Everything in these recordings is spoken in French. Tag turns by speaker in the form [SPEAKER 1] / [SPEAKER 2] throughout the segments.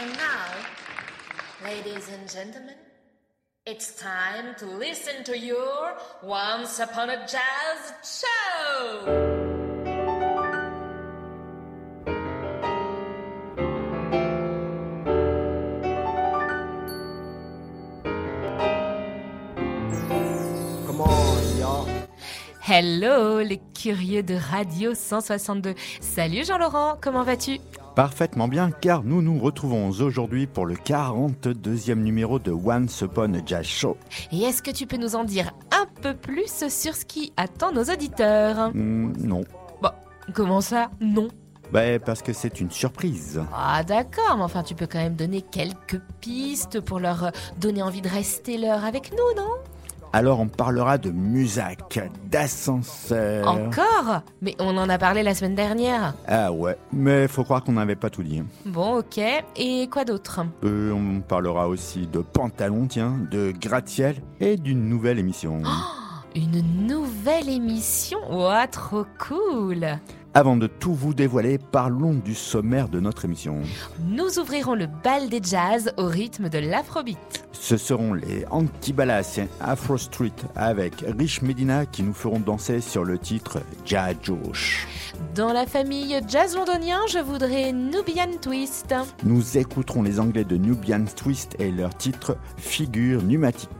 [SPEAKER 1] And now, ladies and gentlemen, it's time to listen to your Once Upon a Jazz show!
[SPEAKER 2] Come on, y'all.
[SPEAKER 3] Hello les curieux de Radio 162. Salut Jean-Laurent, comment vas-tu?
[SPEAKER 4] Parfaitement bien, car nous nous retrouvons aujourd'hui pour le 42e numéro de Once Upon a Jazz Show.
[SPEAKER 3] Et est-ce que tu peux nous en dire un peu plus sur ce qui attend nos auditeurs?
[SPEAKER 4] Hmm, non.
[SPEAKER 3] Bah, comment ça Non?
[SPEAKER 4] Bah, parce que c'est une surprise.
[SPEAKER 3] Ah d'accord, mais enfin tu peux quand même donner quelques pistes pour leur donner envie de rester l'heure avec nous, non?
[SPEAKER 4] Alors on parlera de musac, d'ascenseur.
[SPEAKER 3] Encore? Mais on en a parlé la semaine dernière.
[SPEAKER 4] Ah ouais, mais faut croire qu'on n'avait pas tout dit.
[SPEAKER 3] Bon, ok. Et quoi d'autre?
[SPEAKER 4] Euh, on parlera aussi de pantalon, tiens, de gratte-ciel et d'une nouvelle émission.
[SPEAKER 3] Une nouvelle émission? Ouah, trop cool
[SPEAKER 4] Avant de tout vous dévoiler, parlons du sommaire de notre émission.
[SPEAKER 3] Nous ouvrirons le bal des jazz au rythme de l'afrobeat.
[SPEAKER 4] Ce seront les Antibalas Afro Street avec Rich Medina qui nous feront danser sur le titre Josh.
[SPEAKER 3] Dans la famille jazz londonien, je voudrais Nubian Twist.
[SPEAKER 4] Nous écouterons les Anglais de Nubian Twist et leur titre Figure pneumatique.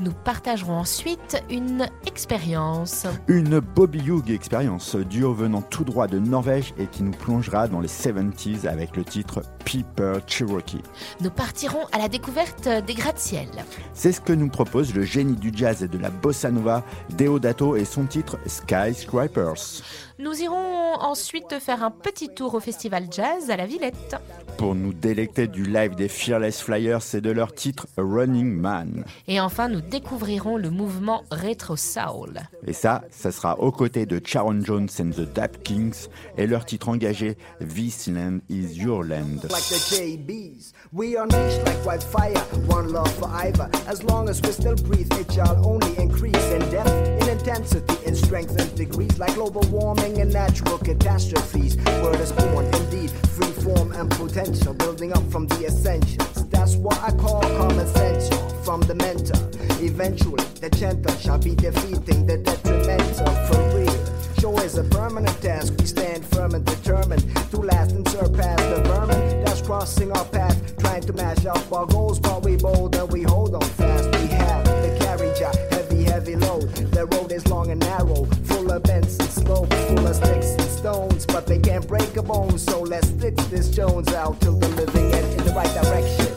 [SPEAKER 3] Nous partagerons ensuite une expérience.
[SPEAKER 4] Une Bobby Hughes expérience, duo venant tout droit de Norvège et qui nous plongera dans les 70s avec le titre Peeper Cherokee.
[SPEAKER 3] Nous partirons à la découverte des gratte-ciel.
[SPEAKER 4] C'est ce que nous propose le génie du jazz et de la bossa nova, Deodato et son titre Skyscrapers.
[SPEAKER 3] Nous irons ensuite faire un petit tour au festival jazz à la Villette.
[SPEAKER 4] Pour nous délecter du live des Fearless Flyers et de leur titre Running Man.
[SPEAKER 3] Et enfin, nous découvrirons le mouvement Retro Soul.
[SPEAKER 4] Et ça, ça sera aux côtés de Sharon Jones and the Dap Kings et leur titre engagé This Land is Your Land.
[SPEAKER 2] Like the JBs, we unleash like wildfire. One love for either. As long as we still breathe, it shall only increase in depth, in intensity, in strength and degrees. Like global warming and natural catastrophes. Word is born, indeed, free form and potential, building up from the essentials. That's what I call common sense from the mentor. Eventually, the gentle shall be defeating the detrimental for real. Show is a permanent task. We stand firm and determined to last and surpass the vermin that's crossing our path, trying to mash up our goals. But we bold and we hold on fast. The road is long and narrow, full of bends and slopes, full of sticks and stones. But they can't break a bone, so let's stitch this Jones out till the living end in the right direction.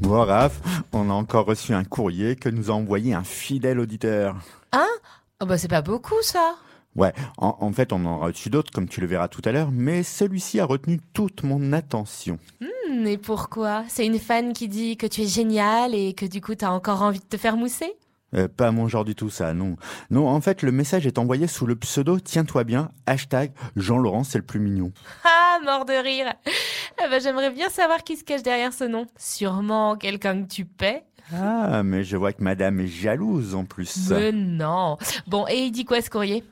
[SPEAKER 4] Bon, Raph, on a encore reçu un courrier que nous a envoyé un fidèle auditeur.
[SPEAKER 3] Hein? Oh bah c'est pas beaucoup ça
[SPEAKER 4] Ouais, en, en fait, on en a reçu d'autres, comme tu le verras tout à l'heure, mais celui-ci a retenu toute mon attention.
[SPEAKER 3] Hmm, Et pourquoi? C'est une fan qui dit que tu es génial et que du coup t'as encore envie de te faire mousser?
[SPEAKER 4] Euh, pas mon genre du tout, ça, non. Non, en fait, le message est envoyé sous le pseudo Tiens-toi bien, hashtag Jean-Laurent, c'est le plus mignon.
[SPEAKER 3] Ah, mort de rire ah bah, J'aimerais bien savoir qui se cache derrière ce nom. Sûrement quelqu'un que tu paies
[SPEAKER 4] Ah, mais je vois que madame est jalouse en plus.
[SPEAKER 3] Mais non Bon, et il dit quoi ce courrier?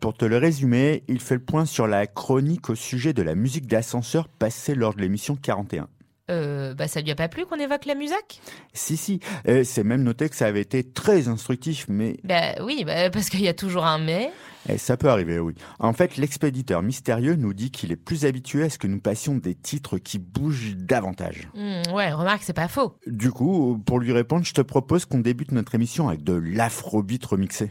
[SPEAKER 4] Pour te le résumer, il fait le point sur la chronique au sujet de la musique d'ascenseur passée lors de l'émission 41.
[SPEAKER 3] Euh, bah ça lui a pas plu qu'on évoque la musique?
[SPEAKER 4] Si, si, euh, c'est même noté que ça avait été très instructif, mais
[SPEAKER 3] Bah oui, bah, parce qu'il y a toujours un mais.
[SPEAKER 4] eh, ça peut arriver, oui. En fait, l'expéditeur mystérieux nous dit qu'il est plus habitué à ce que nous passions des titres qui bougent davantage.
[SPEAKER 3] Hmm, ouais, remarque, c'est pas faux.
[SPEAKER 4] Du coup, pour lui répondre, je te propose qu'on débute notre émission avec de l'afrobeat remixé.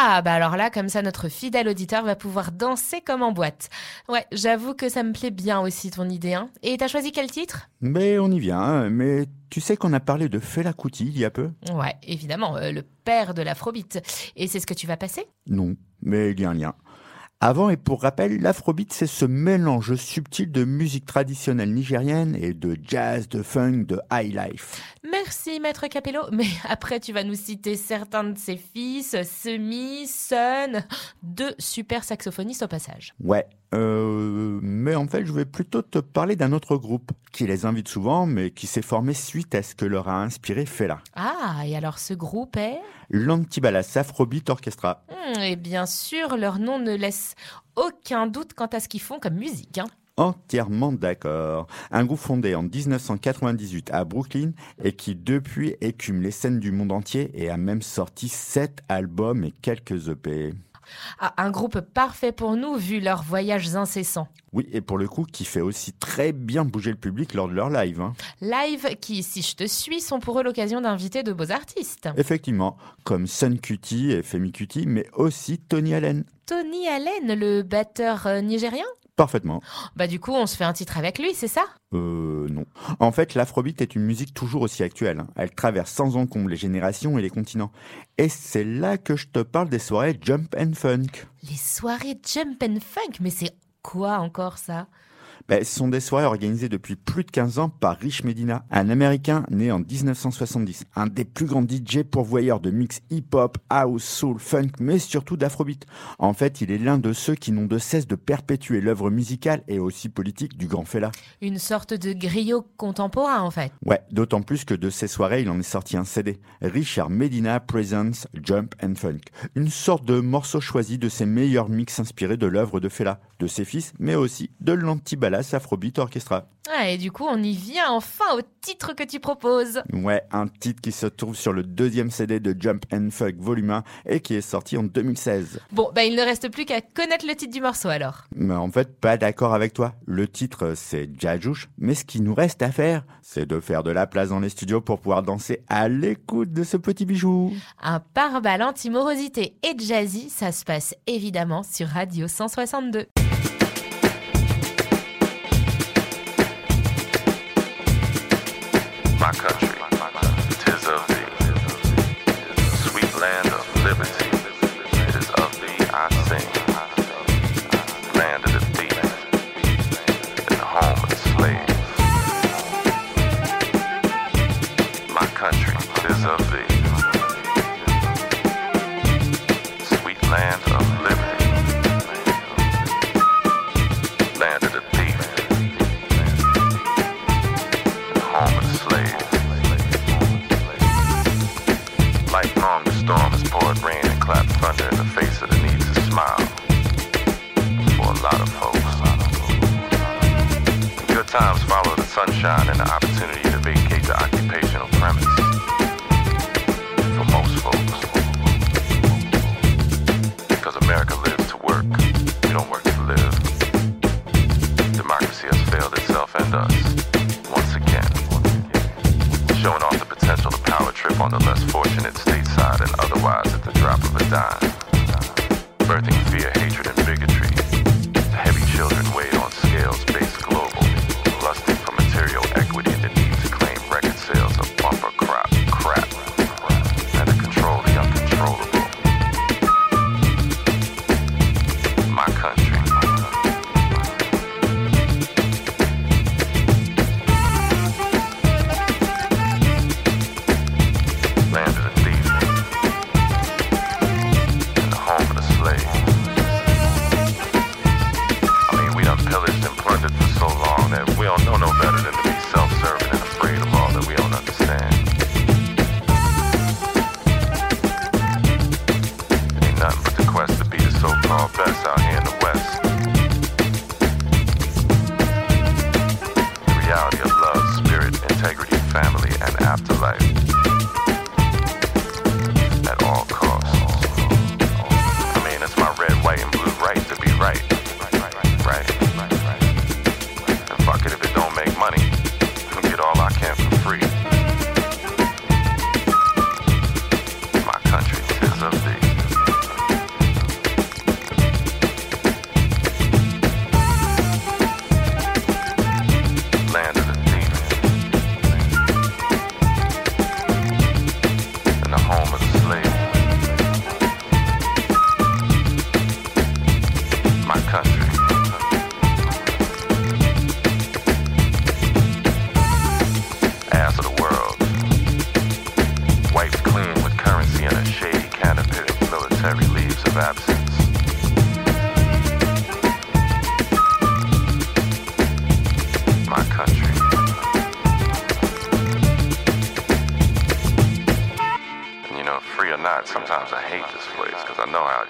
[SPEAKER 3] Ah bah alors là, comme ça, notre fidèle auditeur va pouvoir danser comme en boîte. Ouais, j'avoue que ça me plaît bien aussi ton idée. Hein. Et t'as choisi quel titre?
[SPEAKER 4] Mais on y vient, hein. mais tu sais qu'on a parlé de Fela Kuti il y a peu?
[SPEAKER 3] Ouais, évidemment, euh, le père de l'afrobeat. Et c'est ce que tu vas passer?
[SPEAKER 4] Non, mais il y a un lien. Avant et pour rappel, l'afrobeat, c'est ce mélange subtil de musique traditionnelle nigérienne et de jazz, de funk, de high life.
[SPEAKER 3] Merci, maître Capello. Mais après, tu vas nous citer certains de ses fils, Semi, Sun, deux super saxophonistes au passage.
[SPEAKER 4] Ouais, euh, mais en fait, je vais plutôt te parler d'un autre groupe qui les invite souvent, mais qui s'est formé suite à ce que leur a inspiré Fela.
[SPEAKER 3] Ah, et alors ce groupe est?
[SPEAKER 4] L'Antibalas Afrobeat Orchestra.
[SPEAKER 3] Hmm, Et bien sûr, leur nom ne laisse aucun doute quant à ce qu'ils font comme musique. hein.
[SPEAKER 4] entièrement d'accord. Un groupe fondé en 1998 à Brooklyn et qui depuis écume les scènes du monde entier et a même sorti sept albums et quelques EP.
[SPEAKER 5] Un groupe parfait pour nous vu leurs voyages incessants.
[SPEAKER 4] Oui, et pour le coup, qui fait aussi très bien bouger le public lors de leur live. hein.
[SPEAKER 5] Live qui, si je te suis, sont pour eux l'occasion d'inviter de beaux artistes.
[SPEAKER 4] Effectivement, comme Sun Cutie et Femi Cutie, mais aussi Tony Allen.
[SPEAKER 5] Tony Allen, le batteur euh, nigérien?
[SPEAKER 4] Parfaitement.
[SPEAKER 5] Bah du coup, on se fait un titre avec lui, c'est ça?
[SPEAKER 4] Euh, non. En fait, l'afrobeat est une musique toujours aussi actuelle. Elle traverse sans encombre les générations et les continents. Et c'est là que je te parle des soirées Jump and Funk.
[SPEAKER 5] Les soirées Jump and Funk, mais c'est quoi encore ça?
[SPEAKER 4] Ben, ce sont des soirées organisées depuis plus de 15 ans par Rich Medina, un Américain né en 1970, un des plus grands DJ pourvoyeurs de mix hip-hop, house, soul, funk, mais surtout d'afrobeat. En fait, il est l'un de ceux qui n'ont de cesse de perpétuer l'œuvre musicale et aussi politique du grand Fela.
[SPEAKER 5] Une sorte de griot contemporain en fait.
[SPEAKER 4] Ouais, d'autant plus que de ces soirées, il en est sorti un CD. Richard Medina Presents Jump and Funk. Une sorte de morceau choisi de ses meilleurs mix inspirés de l'œuvre de Fela, de ses fils, mais aussi de l'antibalas Afrobeat Orchestra.
[SPEAKER 5] Ah, et du coup, on y vient enfin au titre que tu proposes.
[SPEAKER 4] Ouais, un titre qui se trouve sur le deuxième CD de Jump and Funk Volume 1 et qui est sorti en 2016.
[SPEAKER 5] Bon, bah il ne reste plus qu'à connaître le titre du morceau alors.
[SPEAKER 4] Mais en fait, pas d'accord avec toi. Le titre, c'est Jajouche, mais ce qui nous reste à faire, c'est de faire de la place dans les studios pour pouvoir danser à l'écoute de ce petit bijou.
[SPEAKER 5] Un pare-balles anti-morosité et jazzy, ça se passe évidemment sur Radio 162.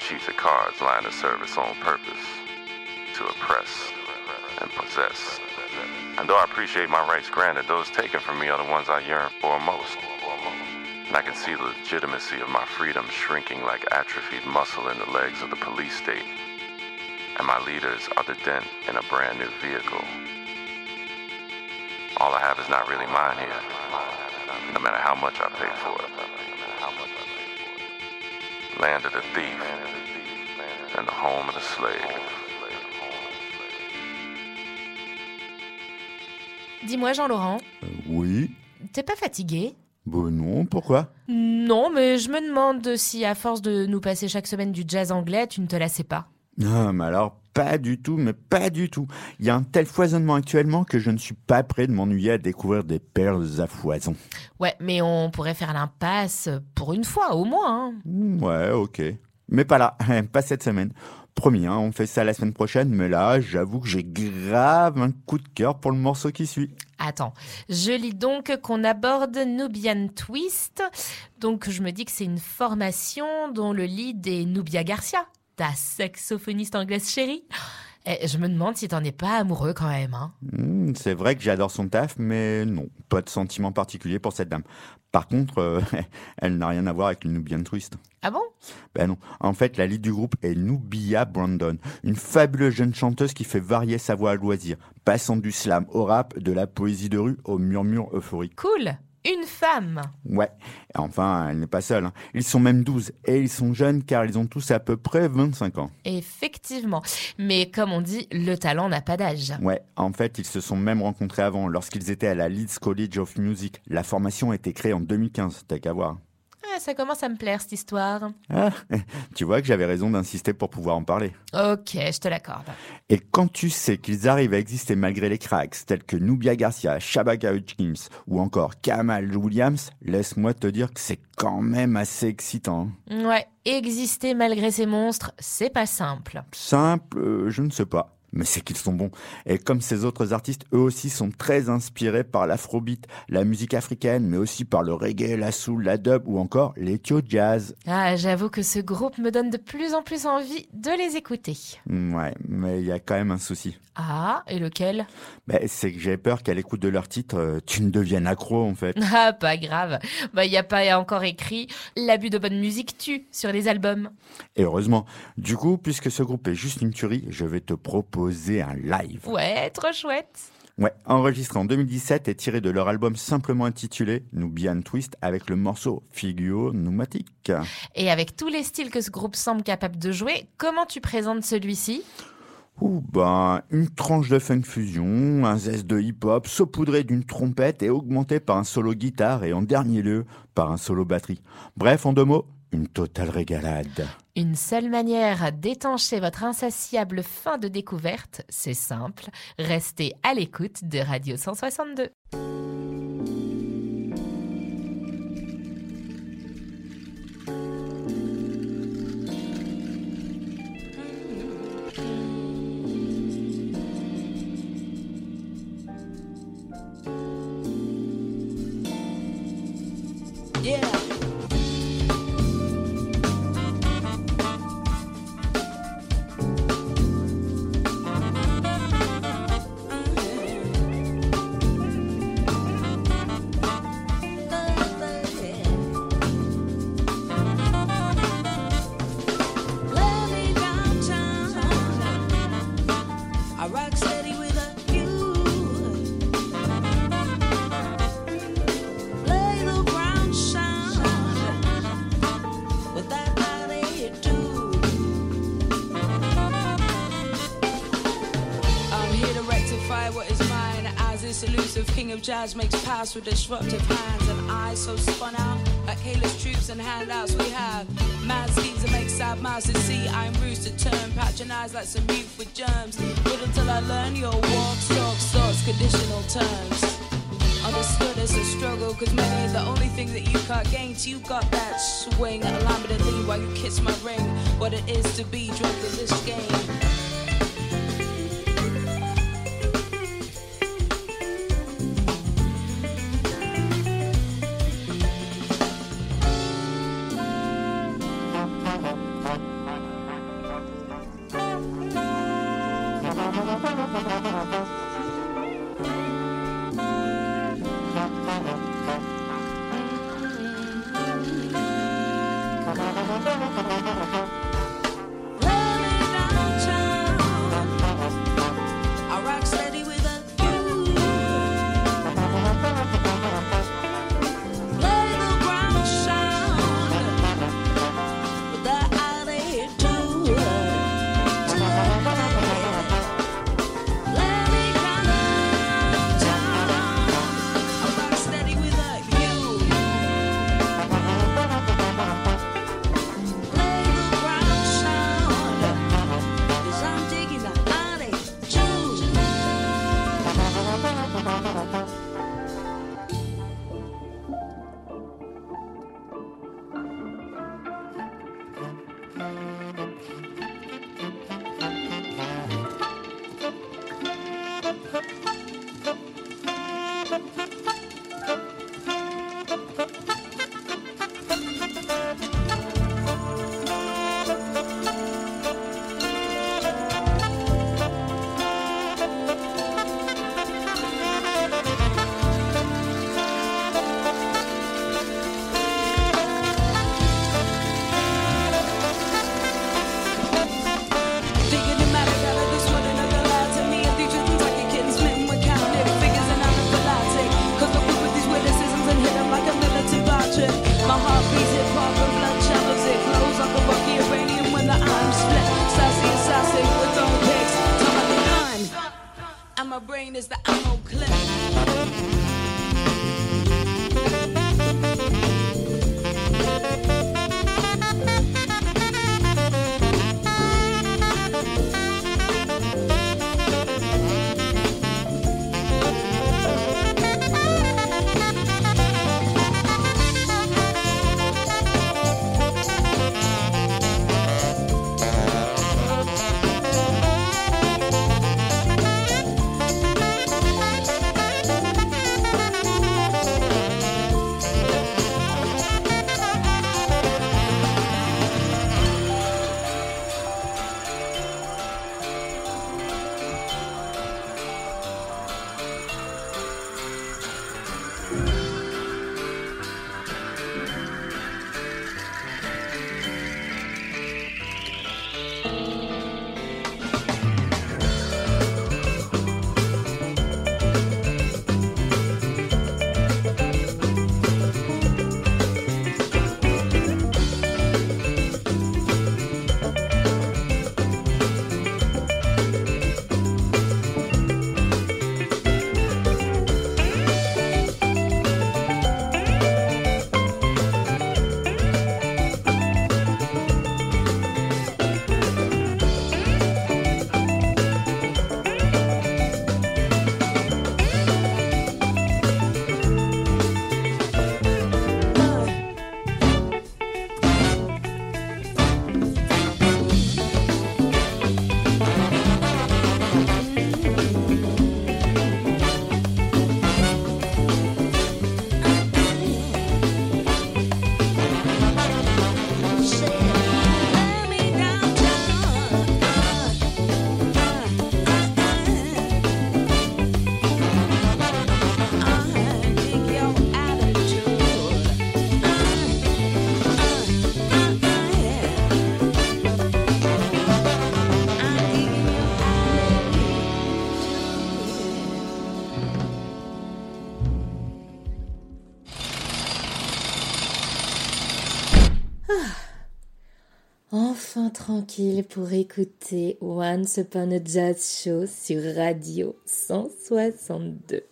[SPEAKER 6] Cheats the cards line of service on purpose to oppress.
[SPEAKER 5] and possess. And though I appreciate my rights granted, those taken from me are the ones I yearn for most. And I can see the legitimacy of my freedom shrinking like atrophied muscle in the legs of the police state. And my leaders are the dent in a brand new vehicle. All I have is not really mine here, no matter how much I pay for it. Land of the thief home of the slave.
[SPEAKER 3] Dis-moi, Jean-Laurent,
[SPEAKER 4] Euh, oui
[SPEAKER 3] t'es pas fatigué?
[SPEAKER 4] Bon non, pourquoi?
[SPEAKER 3] Non, mais je me demande si, à force de nous passer chaque semaine du jazz anglais, tu ne te lassais pas.
[SPEAKER 4] Ah, mais alors, pas du tout, mais pas du tout. Il y a un tel foisonnement actuellement que je ne suis pas prêt de m'ennuyer à découvrir des perles à foison.
[SPEAKER 3] Ouais, mais on pourrait faire l'impasse pour une fois, au moins. hein.
[SPEAKER 4] Ouais, ok. Mais pas là, pas cette semaine. Promis, hein, on fait ça la semaine prochaine, mais là, j'avoue que j'ai grave un coup de cœur pour le morceau qui suit.
[SPEAKER 3] Attends, je lis donc qu'on aborde Nubian Twist. Donc je me dis que c'est une formation dont le lead est Nubia Garcia, ta saxophoniste anglaise chérie. Eh, je me demande si t'en es pas amoureux quand même. Hein.
[SPEAKER 4] Hmm, c'est vrai que j'adore son taf, mais non, pas de sentiment particulier pour cette dame. Par contre, euh, elle n'a rien à voir avec le Nubian Twist.
[SPEAKER 3] Ah bon?
[SPEAKER 4] Ben non. En fait, la lead du groupe est Nubia Brandon, une fabuleuse jeune chanteuse qui fait varier sa voix à loisir, passant du slam au rap, de la poésie de rue au murmure euphorique.
[SPEAKER 3] Cool Une femme
[SPEAKER 4] Ouais. Enfin, elle n'est pas seule. hein. Ils sont même 12 et ils sont jeunes car ils ont tous à peu près 25 ans.
[SPEAKER 3] Effectivement. Mais comme on dit, le talent n'a pas d'âge.
[SPEAKER 4] Ouais, en fait, ils se sont même rencontrés avant, lorsqu'ils étaient à la Leeds College of Music. La formation a été créée en 2015, t'as qu'à voir.
[SPEAKER 3] Ah, ça commence à me plaire cette histoire.
[SPEAKER 4] Ah, tu vois que j'avais raison d'insister pour pouvoir en parler.
[SPEAKER 3] Ok, je te l'accorde.
[SPEAKER 4] Et quand tu sais qu'ils arrivent à exister malgré les cracks, tels que Nubia Garcia, Shabaka Hutchins ou encore Kamal Williams, laisse-moi te dire que c'est quand même assez excitant.
[SPEAKER 3] Ouais, exister malgré ces monstres, c'est pas simple.
[SPEAKER 4] Simple, euh, je ne sais pas. Mais c'est qu'ils sont bons. Et comme ces autres artistes, eux aussi sont très inspirés par l'afrobeat, la musique africaine, mais aussi par le reggae, la soul, la dub ou encore l'éthio jazz.
[SPEAKER 3] Ah, j'avoue que ce groupe me donne de plus en plus envie de les écouter.
[SPEAKER 4] Mm, Ouais, mais il y a quand même un souci.
[SPEAKER 3] Ah, et lequel?
[SPEAKER 4] Ben, c'est que j'ai peur qu'à l'écoute de leur titre, euh, tu ne deviennes accro en fait.
[SPEAKER 3] Ah, pas grave. Bah, y a pas encore écrit l'abus de bonne musique tue sur les albums.
[SPEAKER 4] Et heureusement. Du coup, puisque ce groupe est juste une tuerie, je vais te proposer un live.
[SPEAKER 3] Ouais, trop chouette.
[SPEAKER 4] Ouais, enregistré en 2017 et tiré de leur album simplement intitulé Nubian Twist avec le morceau Figure Pneumatique.
[SPEAKER 3] Et avec tous les styles que ce groupe semble capable de jouer, comment tu présentes celui-ci?
[SPEAKER 4] Ouh, ben, une tranche de funk fusion, un zeste de hip-hop saupoudré d'une trompette et augmenté par un solo guitare et en dernier lieu par un solo batterie. Bref, en deux mots, une totale régalade.
[SPEAKER 3] Une seule manière d'étancher votre insatiable fin de découverte, c'est simple, restez à l'écoute de Radio 162.
[SPEAKER 7] Lay jazz makes pass with disruptive hands and eyes so spun out like Kayla's troops and handouts we have. Mad schemes that make sad mouths to see. I'm bruised to turn, patronized like some youth with germs. Wait until I learn your walk, talk, thoughts, conditional terms. Understood as a struggle, cause is the only thing that you can't gain. Till you got that swing, allow me to lean while you kiss my ring. What it is to be drunk in this game. brain is the ammo clip.
[SPEAKER 3] pour écouter Once Upon a Jazz Show sur Radio 162.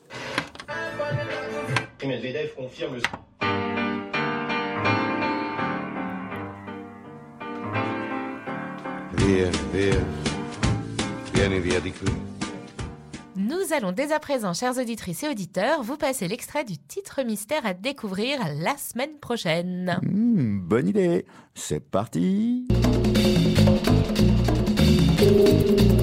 [SPEAKER 3] Nous allons dès à présent, chères auditrices et auditeurs, vous passer l'extrait du titre mystère à découvrir la semaine prochaine.
[SPEAKER 4] Hmm, bonne idée, c'est parti. thank you.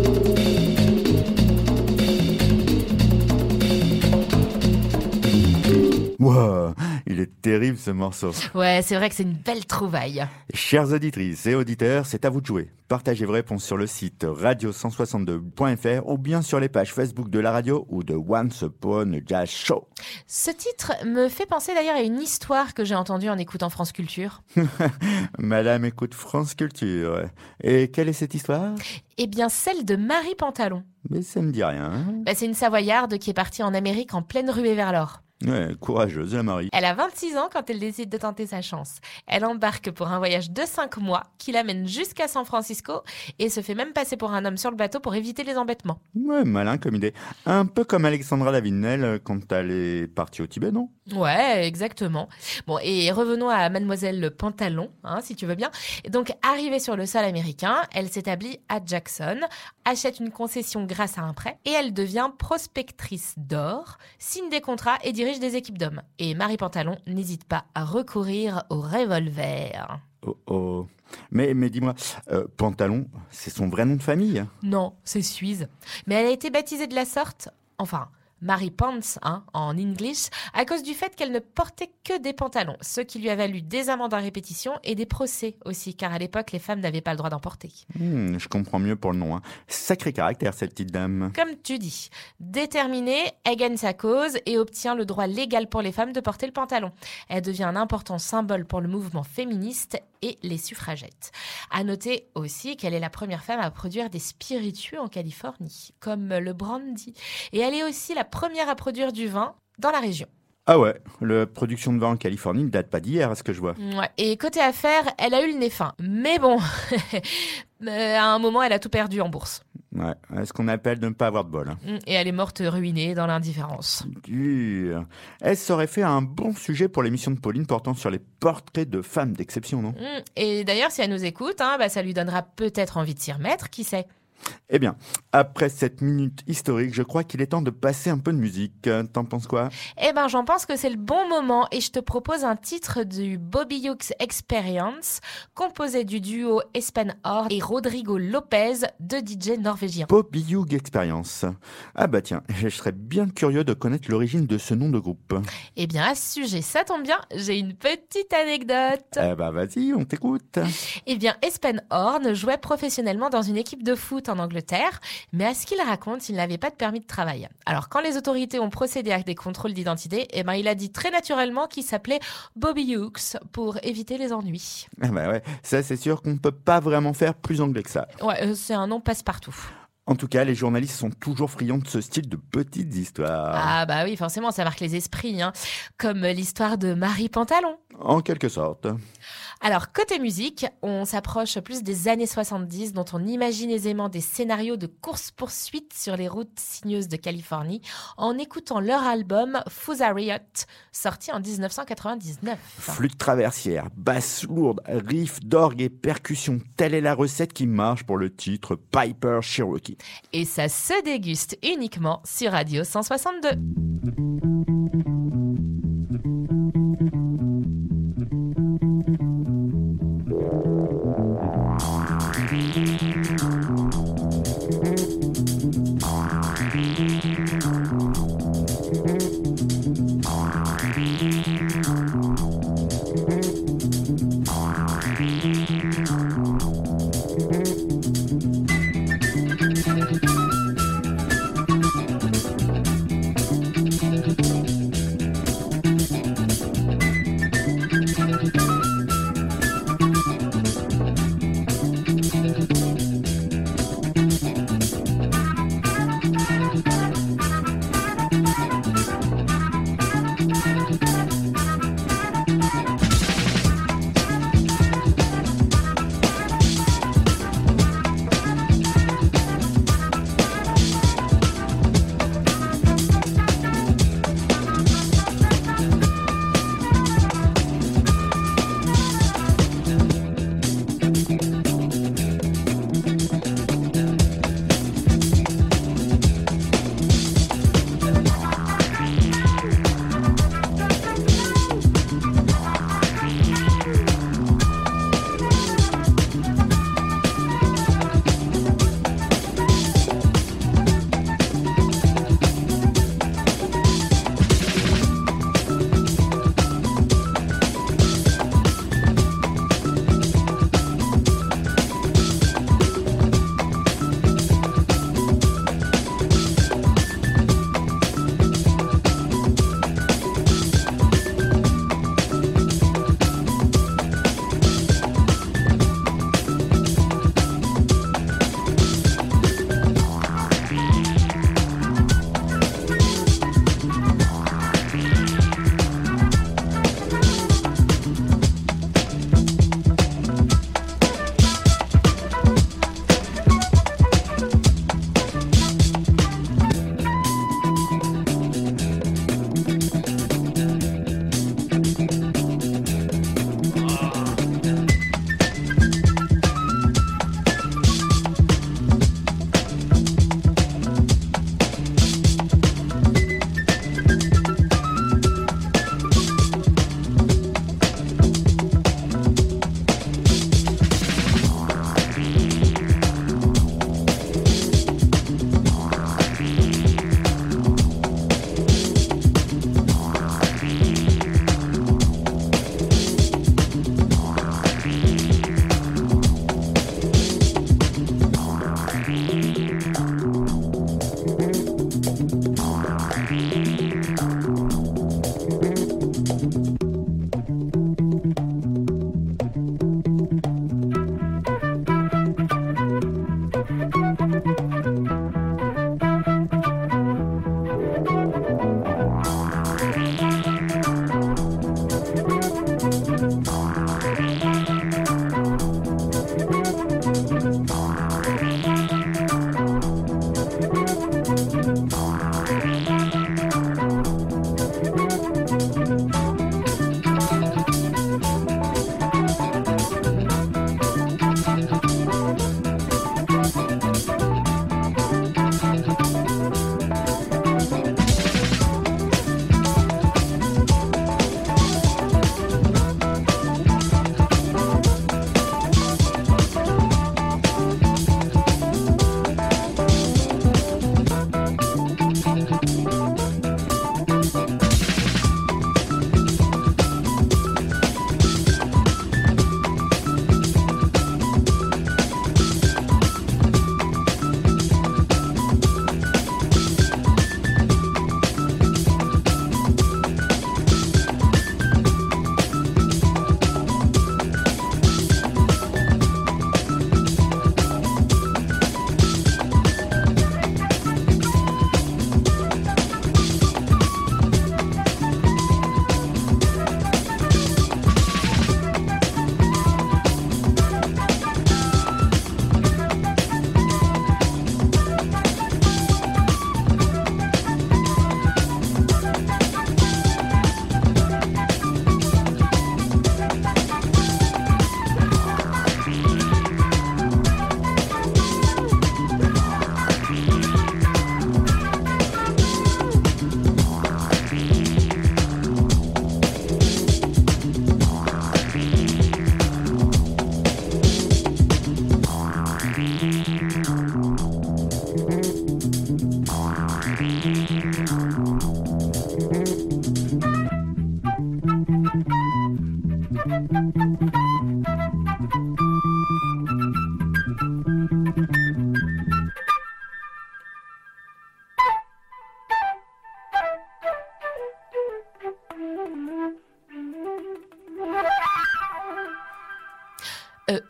[SPEAKER 4] Wow, il est terrible ce morceau.
[SPEAKER 3] Ouais, c'est vrai que c'est une belle trouvaille.
[SPEAKER 4] Chères auditrices et auditeurs, c'est à vous de jouer. Partagez vos réponses sur le site radio162.fr ou bien sur les pages Facebook de la radio ou de Once Upon a Jazz Show.
[SPEAKER 3] Ce titre me fait penser d'ailleurs à une histoire que j'ai entendue en écoutant France Culture.
[SPEAKER 4] Madame écoute France Culture. Et quelle est cette histoire?
[SPEAKER 3] Eh bien, celle de Marie Pantalon.
[SPEAKER 4] Mais ça ne dit rien.
[SPEAKER 3] Bah, c'est une Savoyarde qui est partie en Amérique en pleine ruée vers l'or.
[SPEAKER 4] Ouais, courageuse, la Marie.
[SPEAKER 3] Elle a 26 ans quand elle décide de tenter sa chance. Elle embarque pour un voyage de 5 mois qui l'amène jusqu'à San Francisco et se fait même passer pour un homme sur le bateau pour éviter les embêtements.
[SPEAKER 4] Ouais, malin comme idée. Un peu comme Alexandra Lavinel quand elle est partie au Tibet, non?
[SPEAKER 3] Ouais, exactement. Bon, et revenons à Mademoiselle Pantalon, hein, si tu veux bien. Donc, arrivée sur le sol américain, elle s'établit à Jackson, achète une concession grâce à un prêt, et elle devient prospectrice d'or, signe des contrats et dirige des équipes d'hommes. Et Marie Pantalon n'hésite pas à recourir au revolver.
[SPEAKER 4] Oh oh. Mais, mais dis-moi, euh, Pantalon, c'est son vrai nom de famille?
[SPEAKER 3] Non, c'est Suisse. Mais elle a été baptisée de la sorte, enfin, Mary Pants, hein, en English, à cause du fait qu'elle ne portait que des pantalons, ce qui lui a valu des amendes à répétition et des procès aussi, car à l'époque, les femmes n'avaient pas le droit d'en porter.
[SPEAKER 4] Hmm, Je comprends mieux pour le nom. hein. Sacré caractère, cette petite dame.
[SPEAKER 3] Comme tu dis, déterminée, elle gagne sa cause et obtient le droit légal pour les femmes de porter le pantalon. Elle devient un important symbole pour le mouvement féministe et les suffragettes. À noter aussi qu'elle est la première femme à produire des spiritueux en Californie, comme le brandy. Et elle est aussi la première à produire du vin dans la région.
[SPEAKER 4] Ah ouais, la production de vin en Californie ne date pas d'hier, à ce que je vois.
[SPEAKER 3] Ouais. Et côté affaires, elle a eu le nez fin. Mais bon, euh, à un moment, elle a tout perdu en bourse.
[SPEAKER 4] Ouais, ce qu'on appelle ne pas avoir de bol. hein.
[SPEAKER 3] Mm, Et elle est morte ruinée dans l'indifférence.
[SPEAKER 4] Dur. Elle s'aurait fait un bon sujet pour l'émission de Pauline portant sur les portraits de femmes d'exception, non?
[SPEAKER 3] Mm. Et d'ailleurs, si elle nous écoute, hein, bah, ça lui donnera peut-être envie de s'y remettre, qui sait?
[SPEAKER 4] Eh bien, après cette minute historique, je crois qu'il est temps de passer un peu de musique. T'en penses quoi?
[SPEAKER 3] Eh ben, j'en pense que c'est le bon moment et je te propose un titre du Bobby Hughes Experience, composé du duo Espen Hord et Rodrigo Lopez, deux DJ norvégiens.
[SPEAKER 4] Bobby Hughes Experience. Ah bah tiens, je serais bien curieux de connaître l'origine de ce nom de groupe.
[SPEAKER 3] Eh bien, à ce sujet, ça tombe bien, j'ai une petite anecdote.
[SPEAKER 4] Eh bah vas-y, on t'écoute.
[SPEAKER 3] Eh bien, Espen Horn jouait professionnellement dans une équipe de foot en Angleterre, mais à ce qu'il raconte, il n'avait pas de permis de travail. Alors, quand les autorités ont procédé à des contrôles d'identité, eh ben, il a dit très naturellement qu'il s'appelait Bobby Hughes pour éviter les ennuis.
[SPEAKER 4] Ah bah ouais, ça c'est sûr qu'on ne peut pas vraiment faire plus anglais que ça.
[SPEAKER 3] Ouais, euh, c'est un nom passe-partout.
[SPEAKER 4] En tout cas, les journalistes sont toujours friands de ce style de petites histoires.
[SPEAKER 3] Ah bah oui, forcément, ça marque les esprits, hein. comme l'histoire de Marie Pantalon.
[SPEAKER 4] En quelque sorte.
[SPEAKER 3] Alors, côté musique, on s'approche plus des années 70, dont on imagine aisément des scénarios de course-poursuite sur les routes sinueuses de Californie, en écoutant leur album Riot, sorti en 1999.
[SPEAKER 4] Flûte traversière, basse lourde, riff d'orgue et percussion, telle est la recette qui marche pour le titre Piper Cherokee.
[SPEAKER 3] Et ça se déguste uniquement sur Radio 162.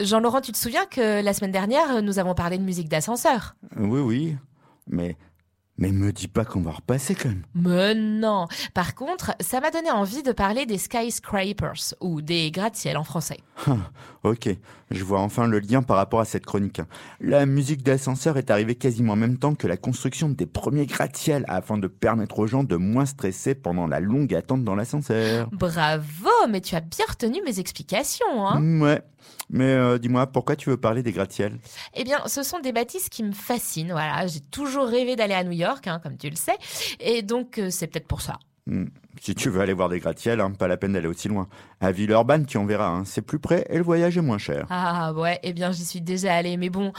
[SPEAKER 3] Jean-Laurent, tu te souviens que la semaine dernière, nous avons parlé de musique d'ascenseur?
[SPEAKER 4] Oui, oui. Mais, mais me dis pas qu'on va repasser quand même.
[SPEAKER 3] Mais non Par contre, ça m'a donné envie de parler des skyscrapers, ou des gratte-ciel en français.
[SPEAKER 4] Ah, ok, je vois enfin le lien par rapport à cette chronique. La musique d'ascenseur est arrivée quasiment en même temps que la construction des premiers gratte-ciel afin de permettre aux gens de moins stresser pendant la longue attente dans l'ascenseur.
[SPEAKER 3] Bravo Mais tu as bien retenu mes explications, hein
[SPEAKER 4] Ouais, mais euh, dis-moi, pourquoi tu veux parler des gratte-ciel
[SPEAKER 3] Eh bien, ce sont des bâtisses qui me fascinent. Voilà, j'ai toujours rêvé d'aller à New York, hein, comme tu le sais, et donc euh, c'est peut-être pour ça.
[SPEAKER 4] Hmm, Si tu veux aller voir des gratte-ciel, hein, pas la peine d'aller aussi loin. À Villeurbanne, tu en verras, hein, c'est plus près et le voyage est moins cher.
[SPEAKER 3] Ah ouais, eh bien j'y suis déjà allée, mais bon,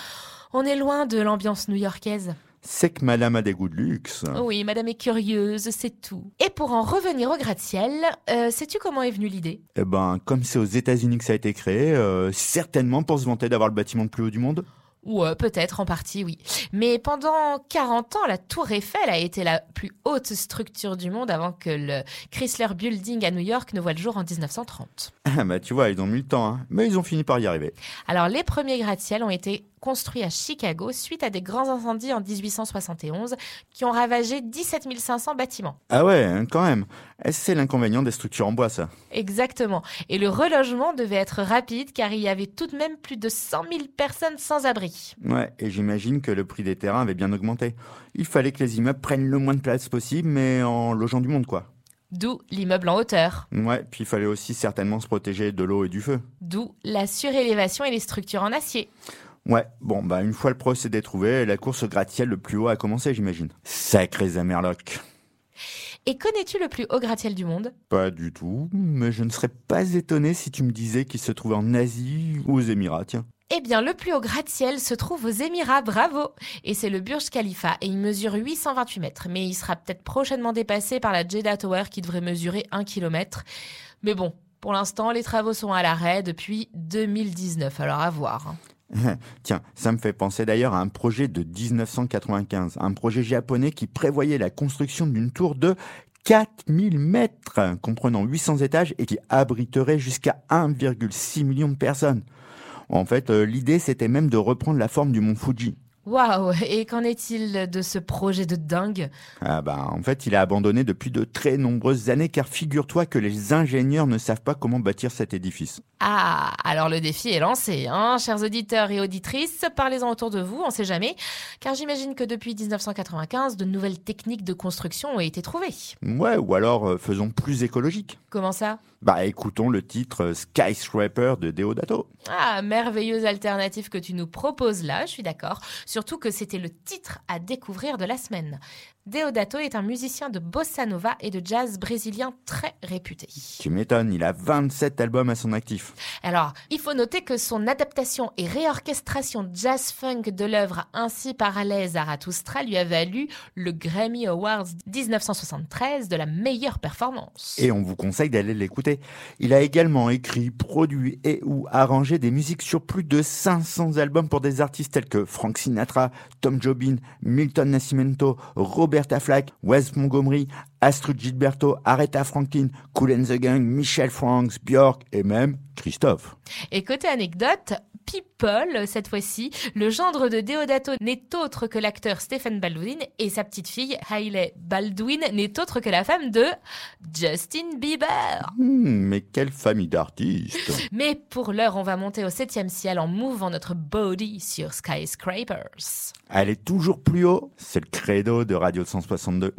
[SPEAKER 3] on est loin de l'ambiance new-yorkaise.
[SPEAKER 4] C'est que madame a des goûts de luxe.
[SPEAKER 3] Oui, madame est curieuse, c'est tout. Et pour en revenir au gratte-ciel, euh, sais-tu comment est venue l'idée?
[SPEAKER 4] Eh ben, comme c'est aux États-Unis que ça a été créé, euh, certainement pour se vanter d'avoir le bâtiment le plus haut du monde.
[SPEAKER 3] Ouais, peut-être, en partie, oui. Mais pendant 40 ans, la Tour Eiffel a été la plus haute structure du monde avant que le Chrysler Building à New York ne voit le jour en 1930.
[SPEAKER 4] Ah bah tu vois, ils ont mis le temps, hein, mais ils ont fini par y arriver.
[SPEAKER 3] Alors, les premiers gratte-ciel ont été construits à Chicago suite à des grands incendies en 1871 qui ont ravagé 17 500 bâtiments.
[SPEAKER 4] Ah ouais, hein, quand même. Eh, C'est l'inconvénient des structures en bois, ça.
[SPEAKER 3] Exactement. Et le relogement devait être rapide car il y avait tout de même plus de 100 000 personnes sans abri.
[SPEAKER 4] Ouais, et j'imagine que le prix des terrains avait bien augmenté. Il fallait que les immeubles prennent le moins de place possible, mais en logeant du monde, quoi.
[SPEAKER 3] D'où l'immeuble en hauteur.
[SPEAKER 4] Ouais, puis il fallait aussi certainement se protéger de l'eau et du feu.
[SPEAKER 3] D'où la surélévation et les structures en acier.
[SPEAKER 4] Ouais, bon, bah une fois le procédé trouvé, la course au gratte-ciel le plus haut a commencé, j'imagine. Sacrés Amerlocs.
[SPEAKER 3] Et connais-tu le plus haut gratte-ciel du monde?
[SPEAKER 4] Pas du tout, mais je ne serais pas étonné si tu me disais qu'il se trouvait en Asie ou aux Émirats, tiens.
[SPEAKER 3] Eh bien, le plus haut gratte-ciel se trouve aux Émirats, bravo Et c'est le Burj Khalifa, et il mesure 828 mètres, mais il sera peut-être prochainement dépassé par la Jeddah Tower qui devrait mesurer 1 km. Mais bon, pour l'instant, les travaux sont à l'arrêt depuis 2019, alors à voir. hein.
[SPEAKER 4] Tiens, ça me fait penser d'ailleurs à un projet de 1995, un projet japonais qui prévoyait la construction d'une tour de 4000 mètres, comprenant 800 étages et qui abriterait jusqu'à 1,6 million de personnes. En fait, euh, l'idée c'était même de reprendre la forme du mont Fuji.
[SPEAKER 3] Waouh Et qu'en est-il de ce projet de dingue?
[SPEAKER 4] Ah bah, en fait, il a abandonné depuis de très nombreuses années car figure-toi que les ingénieurs ne savent pas comment bâtir cet édifice.
[SPEAKER 3] Ah, alors le défi est lancé, hein, chers auditeurs et auditrices, parlez-en autour de vous, on sait jamais, car j'imagine que depuis 1995, de nouvelles techniques de construction ont été trouvées.
[SPEAKER 4] Ouais, ou alors euh, faisons plus écologique.
[SPEAKER 3] Comment ça?
[SPEAKER 4] Bah écoutons le titre euh, Skyscraper de Deodato.
[SPEAKER 3] Ah, merveilleuse alternative que tu nous proposes là, je suis d'accord. Surtout que c'était le titre à découvrir de la semaine. Deodato est un musicien de bossa nova et de jazz brésilien très réputé.
[SPEAKER 4] Tu m'étonnes, il a 27 albums à son actif.
[SPEAKER 3] Alors, il faut noter que son adaptation et réorchestration jazz-funk de l'œuvre ainsi parallèle Zarathustra lui a valu le Grammy Awards 1973 de la meilleure performance.
[SPEAKER 4] Et on vous conseille d'aller l'écouter. Il a également écrit, produit et ou arrangé des musiques sur plus de 500 albums pour des artistes tels que Frank Sinatra, Tom Jobin, Milton Nascimento, Roberta Flack, Wes Montgomery, Astrid Gilberto, Aretha Franklin, Cool and the Gang, Michel Franks, Björk et même Christophe.
[SPEAKER 3] Et côté anecdote, People, cette fois-ci, le gendre de Deodato n'est autre que l'acteur Stephen Baldwin et sa petite fille Hailey Baldwin n'est autre que la femme de Justin Bieber.
[SPEAKER 4] Hmm, mais quelle famille d'artistes
[SPEAKER 3] Mais pour l'heure, on va monter au septième ciel en mouvant notre body sur Skyscrapers.
[SPEAKER 4] Aller toujours plus haut, c'est le credo de Radio 162.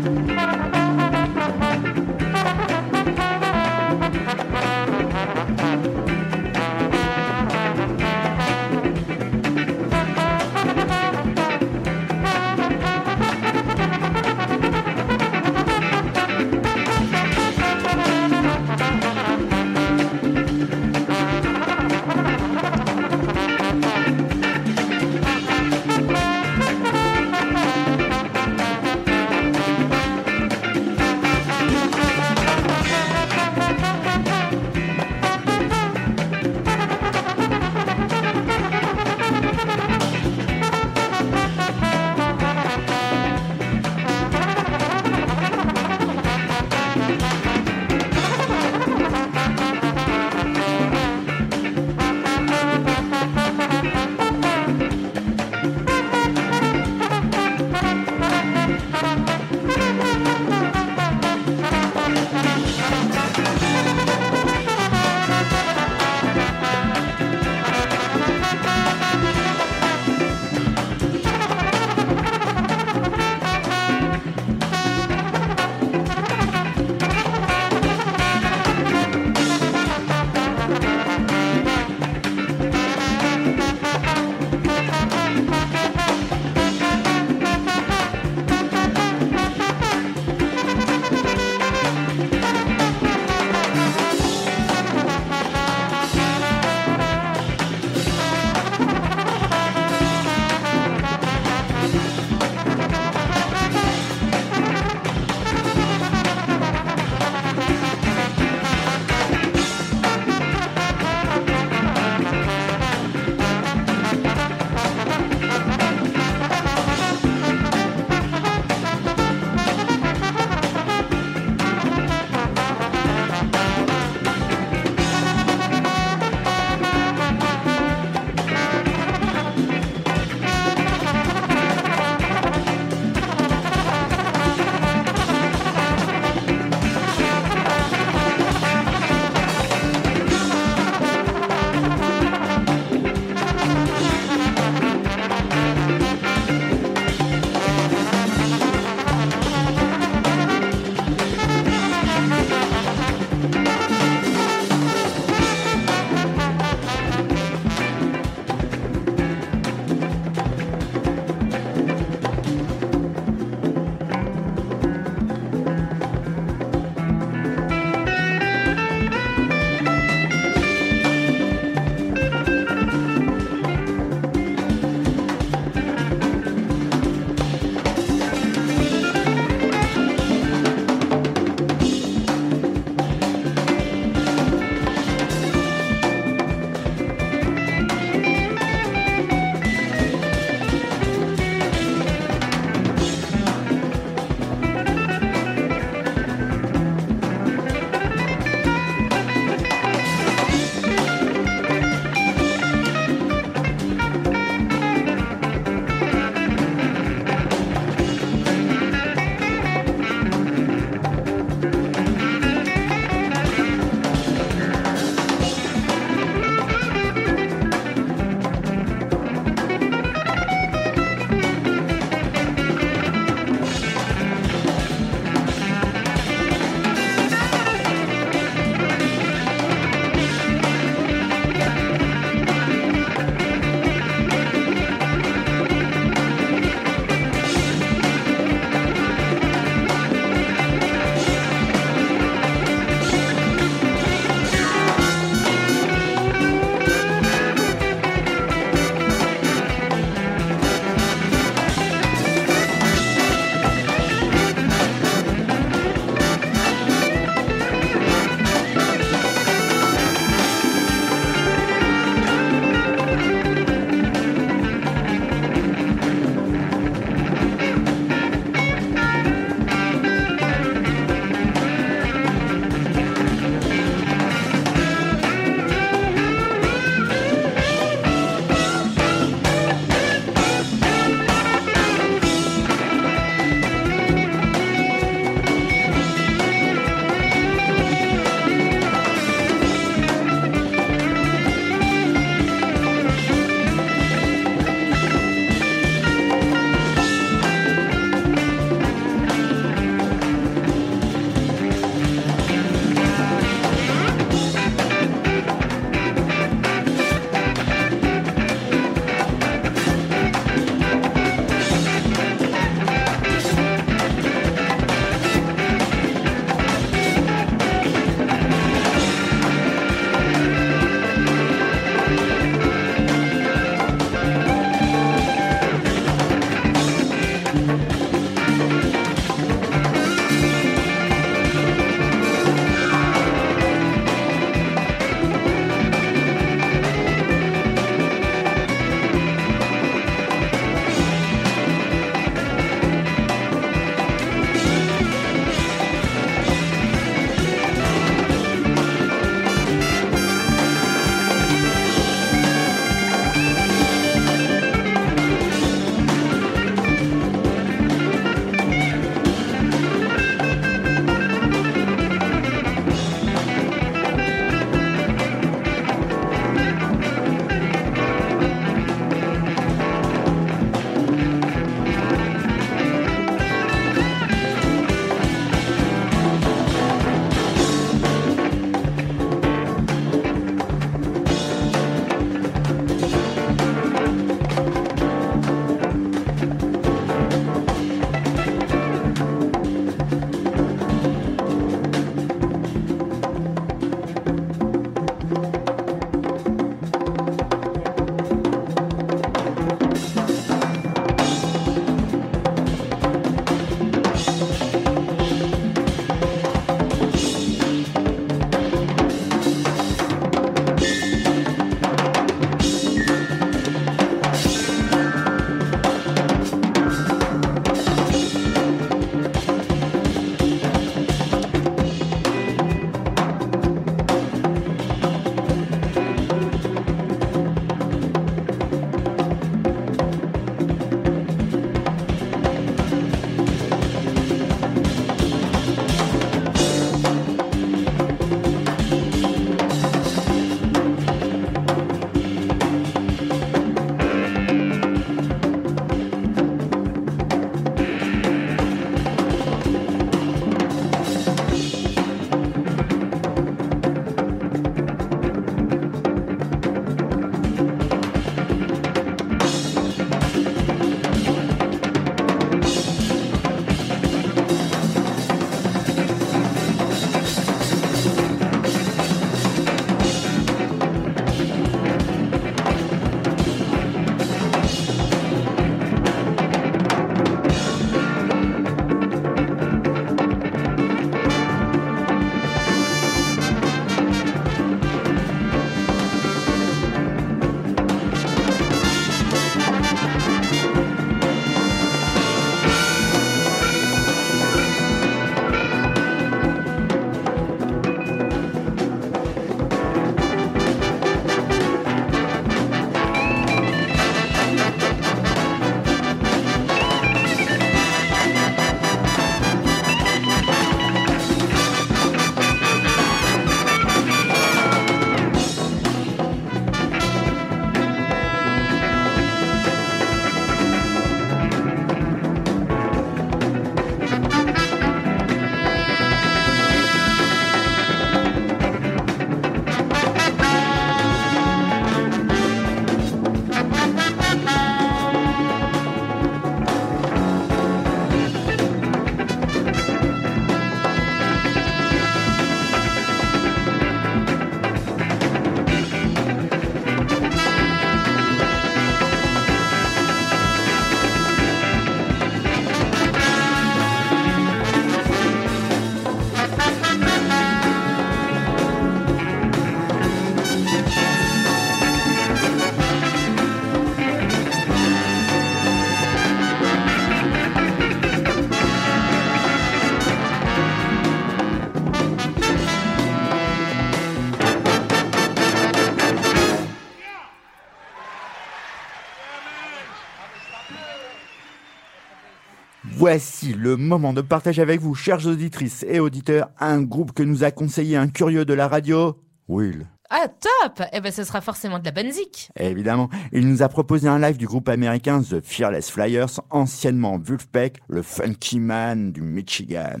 [SPEAKER 4] Le moment de partager avec vous, chères auditrices et auditeurs, un groupe que nous a conseillé un curieux de la radio, Will.
[SPEAKER 3] Ah, top Eh ben, ce sera forcément de la bonne zik.
[SPEAKER 4] Évidemment, il nous a proposé un live du groupe américain The Fearless Flyers, anciennement Wolfpack, le funky man du Michigan.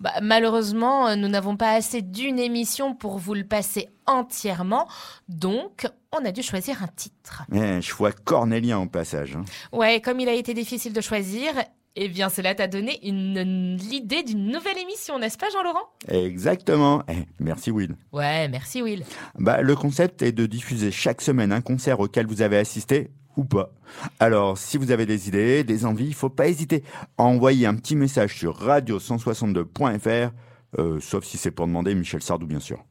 [SPEAKER 3] Bah, malheureusement, euh, nous n'avons pas assez d'une émission pour vous le passer entièrement, donc on a dû choisir un titre.
[SPEAKER 4] Eh, je vois cornélien au passage. hein.
[SPEAKER 3] Ouais, comme il a été difficile de choisir, eh bien cela t'a donné une, l'idée d'une nouvelle émission, n'est-ce pas Jean-Laurent?
[SPEAKER 4] Exactement. Eh, merci Will.
[SPEAKER 3] Ouais, merci Will.
[SPEAKER 4] Bah, le concept est de diffuser chaque semaine un concert auquel vous avez assisté ou pas. Alors, si vous avez des idées, des envies, il faut pas hésiter à envoyer un petit message sur radio162.fr, euh, sauf si c'est pour demander Michel Sardou, bien sûr.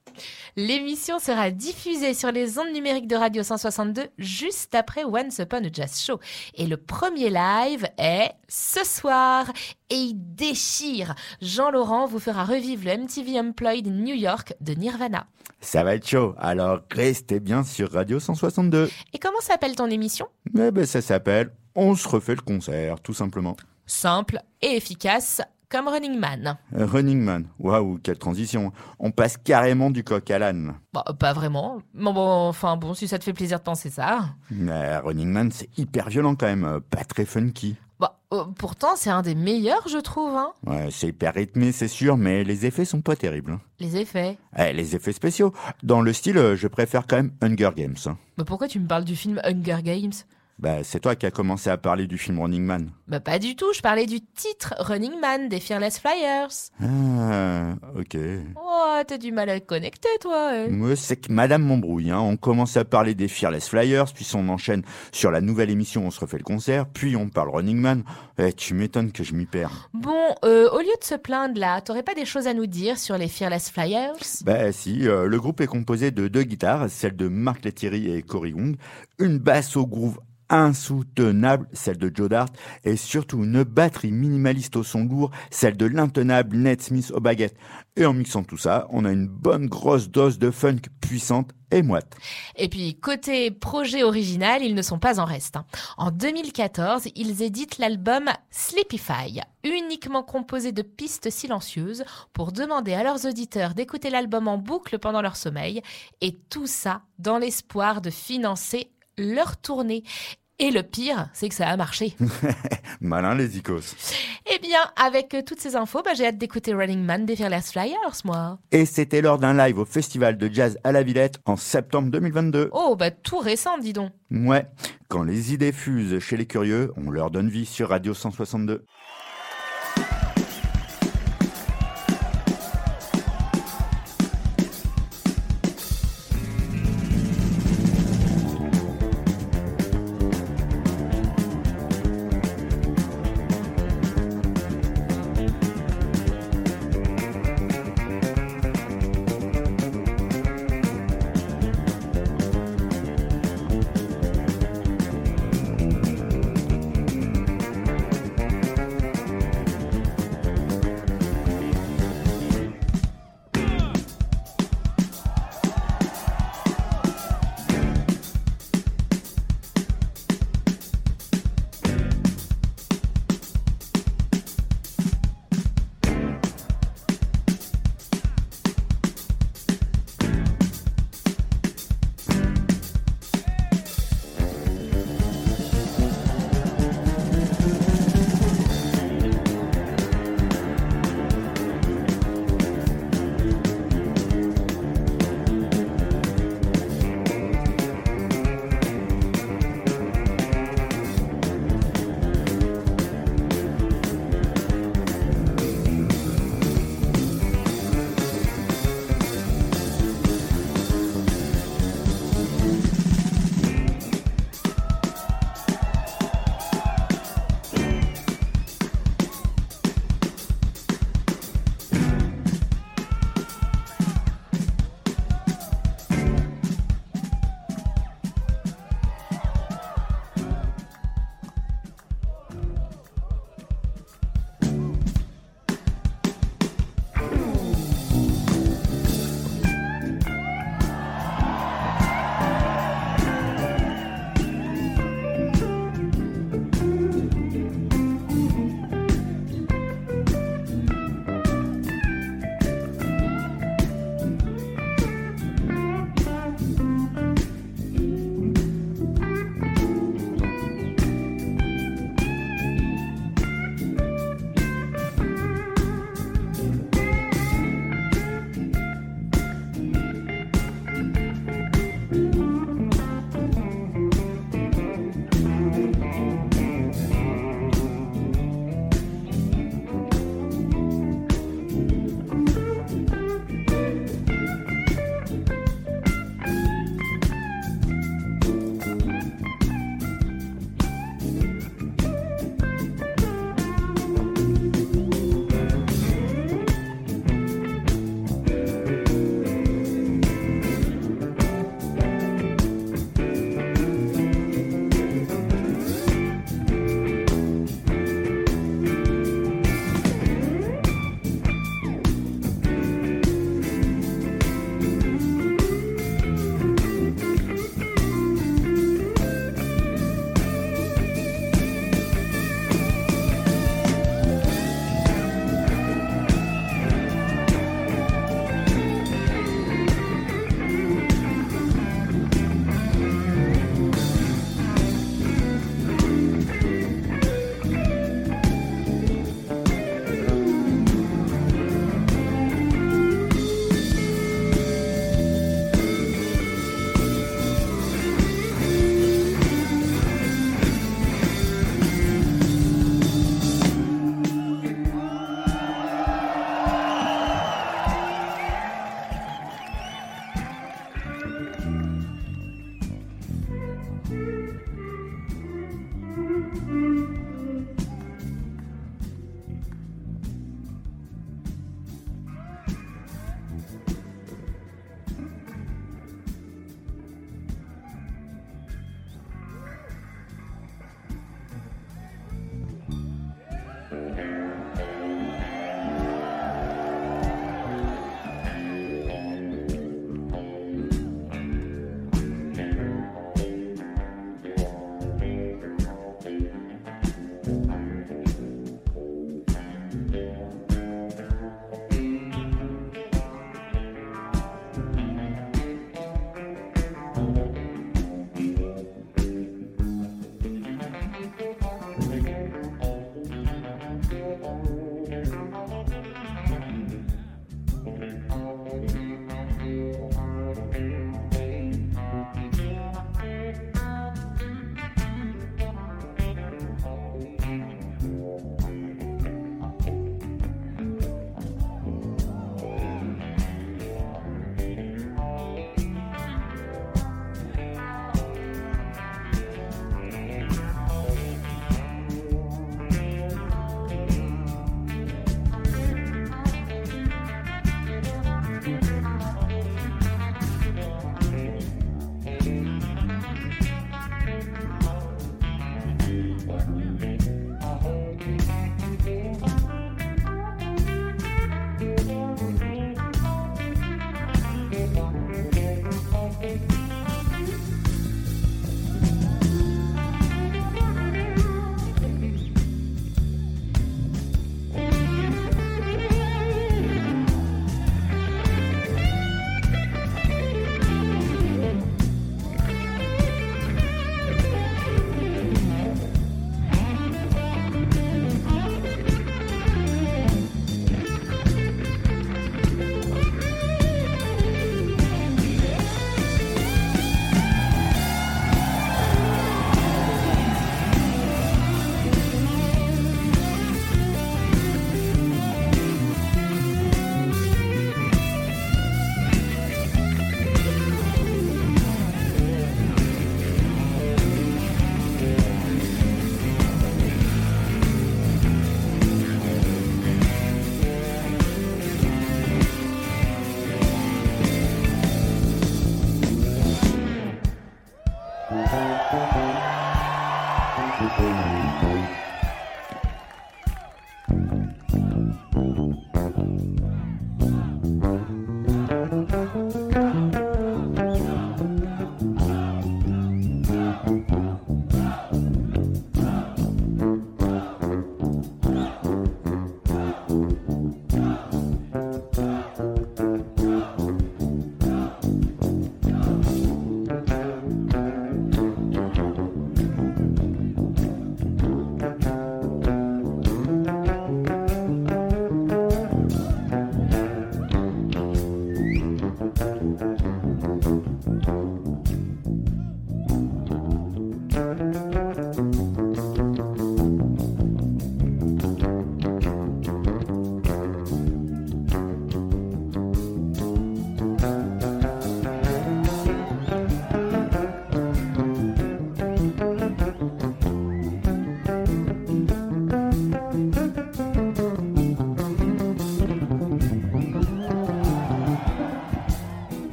[SPEAKER 3] L'émission sera diffusée sur les ondes numériques de Radio 162 juste après Once Upon a Jazz Show. Et le premier live est ce soir et il déchire. Jean-Laurent vous fera revivre le MTV Unplugged New York de Nirvana.
[SPEAKER 4] Ça va être chaud, alors restez bien sur Radio 162.
[SPEAKER 3] Et comment s'appelle ton émission?
[SPEAKER 4] Eh ben, ça s'appelle On se refait le concert, tout simplement.
[SPEAKER 3] Simple et efficace comme Running Man.
[SPEAKER 4] Running Man, waouh, quelle transition. On passe carrément du coq à l'âne.
[SPEAKER 3] Bon, pas vraiment. Bon, bon, enfin bon, si ça te fait plaisir de penser ça.
[SPEAKER 4] Mais Running Man, c'est hyper violent quand même, pas très funky.
[SPEAKER 3] Bon, euh, pourtant, c'est un des meilleurs, je trouve. Hein.
[SPEAKER 4] Ouais, c'est hyper rythmé, c'est sûr, mais les effets sont pas terribles. hein.
[SPEAKER 3] Les effets.
[SPEAKER 4] Eh, les effets spéciaux. Dans le style, euh, je préfère quand même Hunger Games. hein.
[SPEAKER 3] Mais pourquoi tu me parles du film Hunger Games?
[SPEAKER 4] Bah, c'est toi qui as commencé à parler du film Running Man.
[SPEAKER 3] Bah pas du tout, je parlais du titre Running Man des Fearless Flyers.
[SPEAKER 4] Ah, ok.
[SPEAKER 3] Oh, t'as du mal à te connecter, toi. hein.
[SPEAKER 4] Moi, c'est que Madame m'embrouille. Hein. On commence à parler des Fearless Flyers, puis on enchaîne sur la nouvelle émission On se refait le concert, puis on parle Running Man. Eh, tu m'étonnes que je m'y perds.
[SPEAKER 3] Bon, euh, au lieu de se plaindre là, t'aurais pas des choses à nous dire sur les Fearless Flyers?
[SPEAKER 4] Bah si, euh, le groupe est composé de deux guitares, celle de Mark Lettieri et Cory Young, une basse au groove insoutenable, celle de Joe Dart, et surtout une batterie minimaliste au son lourd, celle de l'intenable Ned Smith aux baguettes. Et en mixant tout ça, on a une bonne grosse dose de funk puissante et moite.
[SPEAKER 3] Et puis, côté projet original, ils ne sont pas en reste. hein. En 2014, ils éditent l'album Sleepify, uniquement composé de pistes silencieuses pour demander à leurs auditeurs d'écouter l'album en boucle pendant leur sommeil, et tout ça dans l'espoir de financer leur tournée. Et le pire, c'est que ça a marché.
[SPEAKER 4] Malin les icos.
[SPEAKER 3] eh bien, avec euh, toutes ces infos, bah, j'ai hâte d'écouter Running Man des Fearless Flyers, moi.
[SPEAKER 4] Et c'était lors d'un live au festival de jazz à la Villette en septembre 2022.
[SPEAKER 3] Oh, bah tout récent, dis donc.
[SPEAKER 4] Ouais, quand les idées fusent chez les curieux, on leur donne vie sur Radio 162.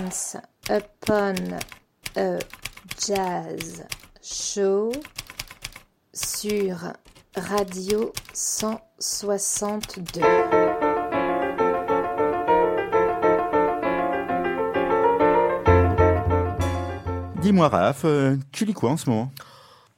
[SPEAKER 8] Once upon a jazz show sur Radio 162.
[SPEAKER 4] Dis-moi, Raph, euh, tu lis quoi en ce moment?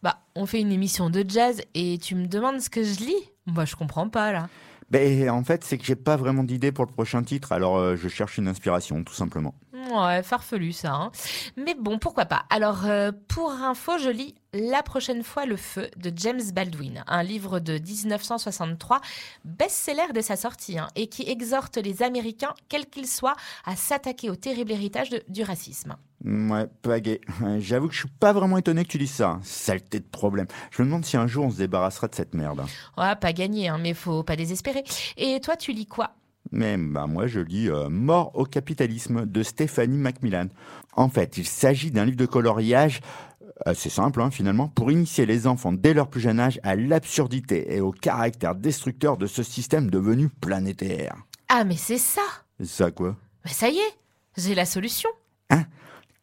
[SPEAKER 3] Bah, on fait une émission de jazz et tu me demandes ce que je lis Moi, je comprends pas là.
[SPEAKER 4] Ben, en fait, c'est que j'ai pas vraiment d'idée pour le prochain titre, alors euh, je cherche une inspiration, tout simplement.
[SPEAKER 3] Ouais, farfelu ça. hein. Mais bon, pourquoi pas. Alors, euh, pour info, je lis La prochaine fois le feu de James Baldwin, un livre de 1963, best-seller dès sa sortie, hein, et qui exhorte les Américains, quels qu'ils soient, à s'attaquer au terrible héritage de- du racisme.
[SPEAKER 4] Ouais, pas gay. J'avoue que je suis pas vraiment étonné que tu dises ça. hein. Saleté de problème. Je me demande si un jour on se débarrassera de cette merde.
[SPEAKER 3] Ouais, pas gagné, hein, mais faut pas désespérer. Et toi, tu lis quoi?
[SPEAKER 4] Mais bah, moi, je lis euh, Mort au capitalisme de Stéphanie Macmillan. En fait, il s'agit d'un livre de coloriage euh, assez simple, hein, finalement, pour initier les enfants dès leur plus jeune âge à l'absurdité et au caractère destructeur de ce système devenu planétaire.
[SPEAKER 3] Ah, mais c'est ça
[SPEAKER 4] Ça quoi?
[SPEAKER 3] Mais ça y est, j'ai la solution.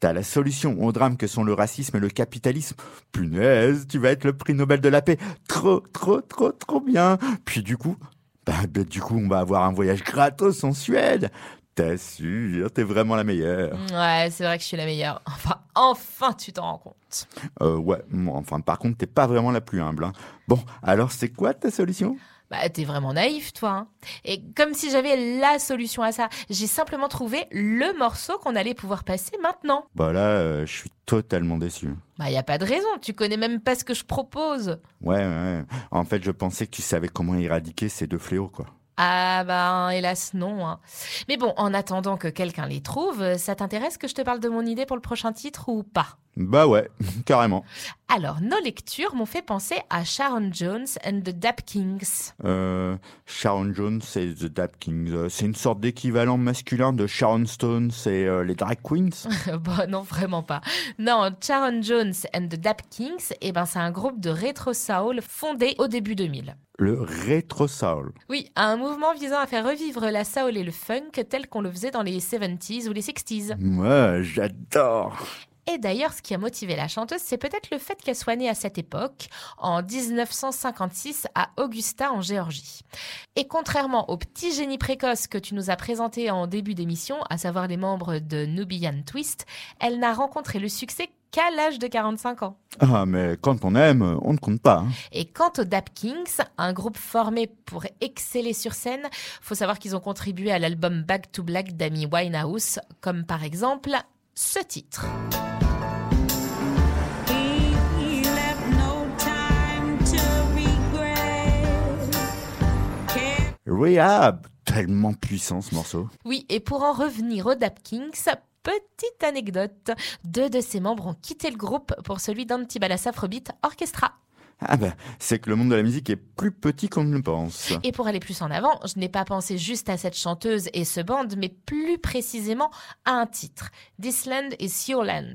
[SPEAKER 4] T'as la solution au drame que sont le racisme et le capitalisme. Punaise, tu vas être le prix Nobel de la paix. Trop, trop, trop, trop bien. Puis du coup, bah, bah, du coup, on va avoir un voyage gratos en Suède. T'assures, t'es vraiment la meilleure.
[SPEAKER 3] Ouais, c'est vrai que je suis la meilleure. Enfin, enfin, tu t'en rends compte.
[SPEAKER 4] Euh, ouais, enfin, par contre, t'es pas vraiment la plus humble. hein. Bon, alors c'est quoi ta solution?
[SPEAKER 3] Bah, t'es vraiment naïf, toi. hein. Et comme si j'avais la solution à ça, j'ai simplement trouvé le morceau qu'on allait pouvoir passer maintenant.
[SPEAKER 4] Bah là, euh, je suis totalement déçu.
[SPEAKER 3] Bah, y a pas de raison, tu connais même pas ce que je propose.
[SPEAKER 4] Ouais, ouais. En fait, je pensais que tu savais comment éradiquer ces deux fléaux, quoi.
[SPEAKER 3] Ah, bah, hélas, non. hein. Mais bon, en attendant que quelqu'un les trouve, ça t'intéresse que je te parle de mon idée pour le prochain titre ou pas?
[SPEAKER 4] Bah ouais, carrément.
[SPEAKER 3] Alors, nos lectures m'ont fait penser à Sharon Jones and the Dap Kings.
[SPEAKER 4] Euh, Sharon Jones et The Dap Kings. Euh, C'est une sorte d'équivalent masculin de Sharon Stone et euh, les Drag Queens.
[SPEAKER 3] bon, non, vraiment pas. Non, Sharon Jones and the Dap Kings, eh ben, c'est un groupe de rétro soul fondé au début 2000.
[SPEAKER 4] Le rétro soul.
[SPEAKER 3] Oui, un mouvement visant à faire revivre la soul et le funk tel qu'on le faisait dans les 70s ou les 60s.
[SPEAKER 4] Moi, j'adore.
[SPEAKER 3] Et d'ailleurs, ce qui a motivé la chanteuse, c'est peut-être le fait qu'elle soit née à cette époque, en 1956, à Augusta, en Géorgie. Et contrairement au petit génie précoce que tu nous as présenté en début d'émission, à savoir les membres de Nubian Twist, elle n'a rencontré le succès qu'à l'âge de 45 ans.
[SPEAKER 4] Ah, mais quand on aime, on ne compte pas. hein.
[SPEAKER 3] Et quant aux Dap Kings, un groupe formé pour exceller sur scène, faut savoir qu'ils ont contribué à l'album Back to Black d'Amy Winehouse, comme par exemple ce titre.
[SPEAKER 4] Rehab. Tellement puissant ce morceau.
[SPEAKER 3] Oui, et pour en revenir aux Dap Kings, petite anecdote, deux de ses membres ont quitté le groupe pour celui d'Antibala Afrobeat Orchestra.
[SPEAKER 4] Ah bah, c'est que le monde de la musique est plus petit qu'on ne le pense.
[SPEAKER 3] Et pour aller plus en avant, je n'ai pas pensé juste à cette chanteuse et ce band, mais plus précisément à un titre. This Land is Your Land.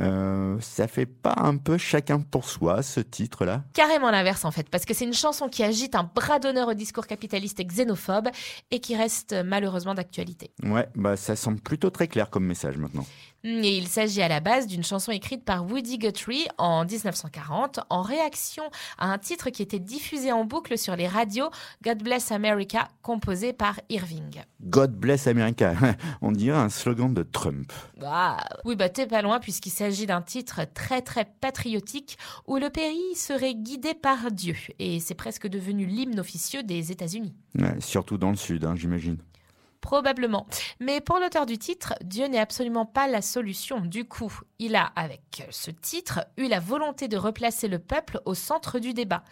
[SPEAKER 4] Euh, ça fait pas un peu chacun pour soi, ce titre-là
[SPEAKER 3] Carrément l'inverse en fait, parce que c'est une chanson qui agite un bras d'honneur au discours capitaliste et xénophobe et qui reste malheureusement d'actualité.
[SPEAKER 4] Ouais, bah ça semble plutôt très clair comme message maintenant.
[SPEAKER 3] Et il s'agit à la base d'une chanson écrite par Woody Guthrie en 1940 en réaction à un titre qui était diffusé en boucle sur les radios God Bless America composé par Irving.
[SPEAKER 4] God bless America. On dirait un slogan de Trump.
[SPEAKER 3] Ah, oui, bah t'es pas loin puisqu'il s'agit d'un titre très très patriotique où le pays serait guidé par Dieu et c'est presque devenu l'hymne officieux des États-Unis.
[SPEAKER 4] Ouais, surtout dans le sud, hein, j'imagine.
[SPEAKER 3] Probablement. Mais pour l'auteur du titre, Dieu n'est absolument pas la solution. Du coup, il a, avec ce titre, eu la volonté de replacer le peuple au centre du débat.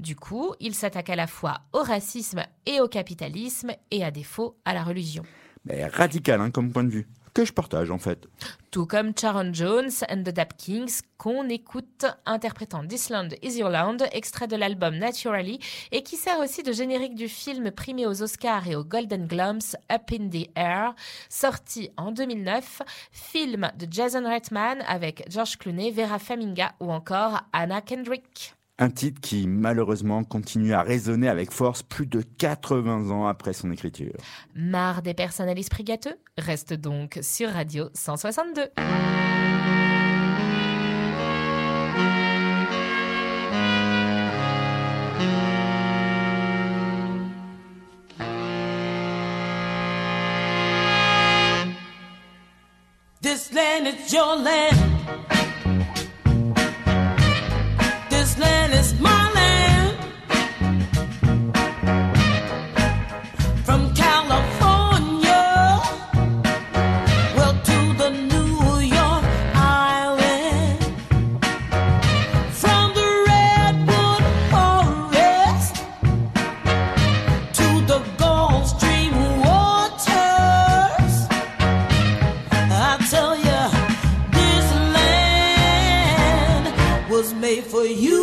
[SPEAKER 3] Du coup, il s'attaque à la fois au racisme et au capitalisme, et à défaut à la religion.
[SPEAKER 4] Radical hein, comme point de vue. Que je partage en fait.
[SPEAKER 3] Tout comme Sharon Jones and the Dap Kings, qu'on écoute interprétant This Land is Your Land, extrait de l'album Naturally, et qui sert aussi de générique du film primé aux Oscars et aux Golden Globes Up in the Air, sorti en 2009, film de Jason Reitman avec George Clooney, Vera Faminga ou encore Anna Kendrick.
[SPEAKER 4] Un titre qui malheureusement continue à résonner avec force plus de 80 ans après son écriture.
[SPEAKER 3] Marre des personnes à l'esprit gâteux Reste donc sur Radio 162.
[SPEAKER 7] This land is your land. For you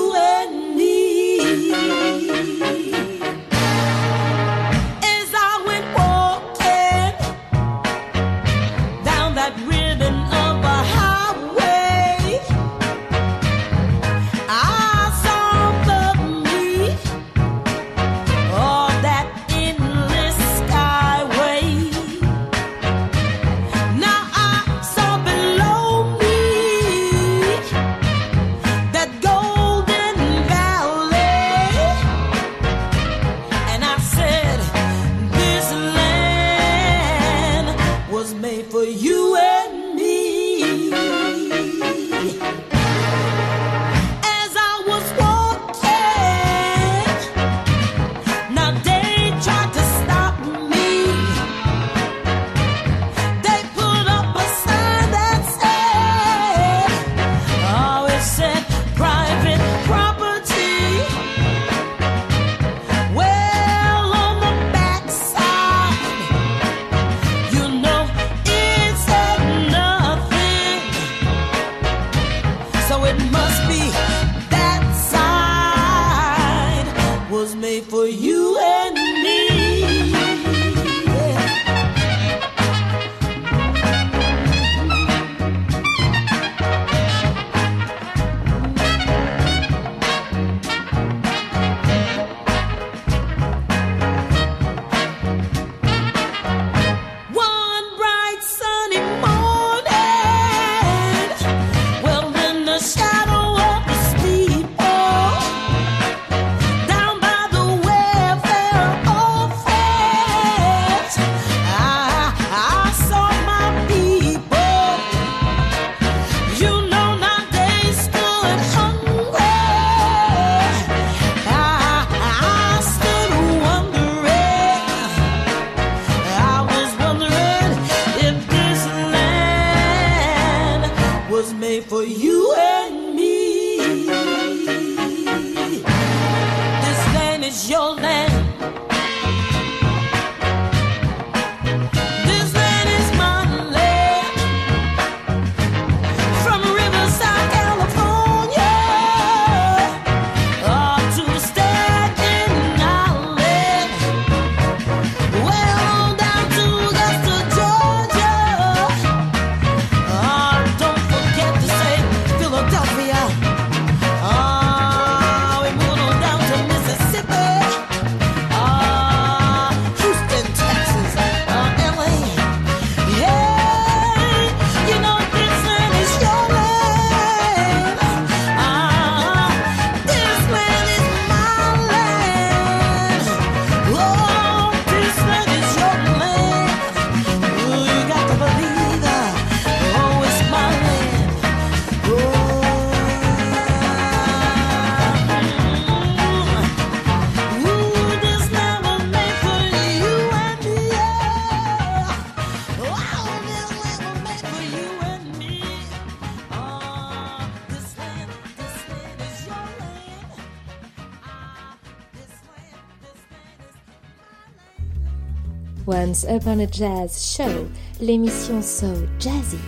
[SPEAKER 8] Once Upon a Jazz Show, l'émission So Jazzy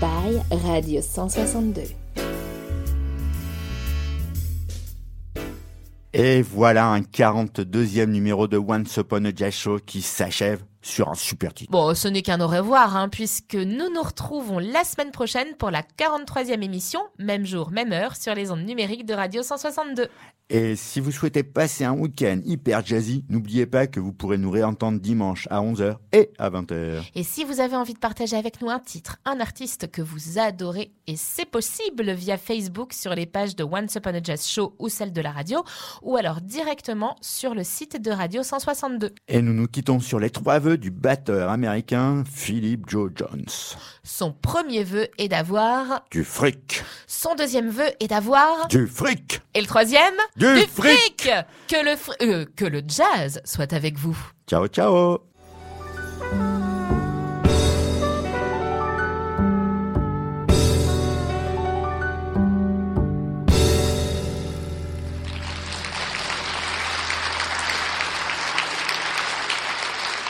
[SPEAKER 8] by Radio 162.
[SPEAKER 4] Et voilà un 42e numéro de Once Upon a Jazz Show qui s'achève sur un super titre.
[SPEAKER 3] Bon, ce n'est qu'un au revoir, hein, puisque nous nous retrouvons la semaine prochaine pour la 43e émission, même jour, même heure, sur les ondes numériques de Radio 162.
[SPEAKER 4] Et si vous souhaitez passer un week-end hyper jazzy, n'oubliez pas que vous pourrez nous réentendre dimanche à 11h et à 20h.
[SPEAKER 3] Et si vous avez envie de partager avec nous un titre, un artiste que vous adorez, et c'est possible via Facebook sur les pages de Once Upon a Jazz Show ou celle de la radio, ou alors directement sur le site de Radio 162.
[SPEAKER 4] Et nous nous quittons sur les trois vœux du batteur américain Philip Joe Jones.
[SPEAKER 3] Son premier vœu est d'avoir...
[SPEAKER 4] Du fric.
[SPEAKER 3] Son deuxième vœu est d'avoir...
[SPEAKER 4] Du fric.
[SPEAKER 3] Et le troisième
[SPEAKER 4] Du fric.
[SPEAKER 3] Que le, fr- euh, que le jazz soit avec vous.
[SPEAKER 4] Ciao, ciao.